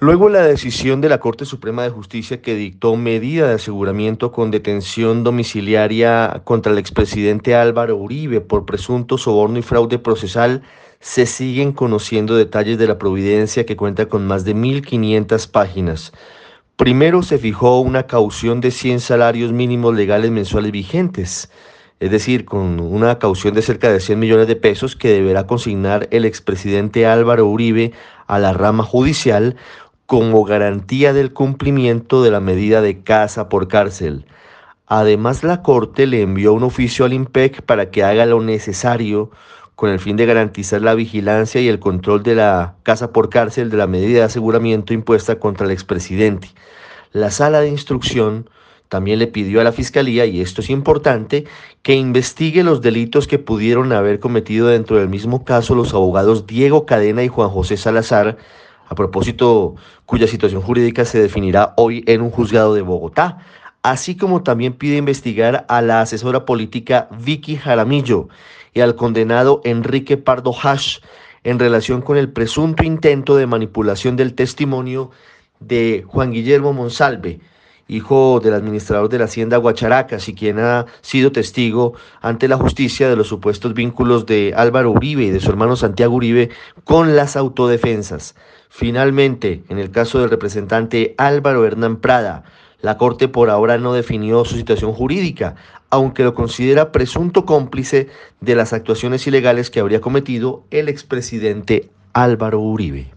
Luego la decisión de la Corte Suprema de Justicia que dictó medida de aseguramiento con detención domiciliaria contra el expresidente Álvaro Uribe por presunto soborno y fraude procesal, se siguen conociendo detalles de la providencia que cuenta con más de 1.500 páginas. Primero se fijó una caución de 100 salarios mínimos legales mensuales vigentes, es decir, con una caución de cerca de 100 millones de pesos que deberá consignar el expresidente Álvaro Uribe a la rama judicial como garantía del cumplimiento de la medida de casa por cárcel. Además, la Corte le envió un oficio al IMPEC para que haga lo necesario con el fin de garantizar la vigilancia y el control de la casa por cárcel de la medida de aseguramiento impuesta contra el expresidente. La sala de instrucción también le pidió a la Fiscalía, y esto es importante, que investigue los delitos que pudieron haber cometido dentro del mismo caso los abogados Diego Cadena y Juan José Salazar, a propósito cuya situación jurídica se definirá hoy en un juzgado de Bogotá, así como también pide investigar a la asesora política Vicky Jaramillo y al condenado Enrique Pardo Hash en relación con el presunto intento de manipulación del testimonio de Juan Guillermo Monsalve, hijo del administrador de la hacienda Guacharacas y quien ha sido testigo ante la justicia de los supuestos vínculos de Álvaro Uribe y de su hermano Santiago Uribe con las autodefensas. Finalmente, en el caso del representante Álvaro Hernán Prada, la Corte por ahora no definió su situación jurídica, aunque lo considera presunto cómplice de las actuaciones ilegales que habría cometido el expresidente Álvaro Uribe.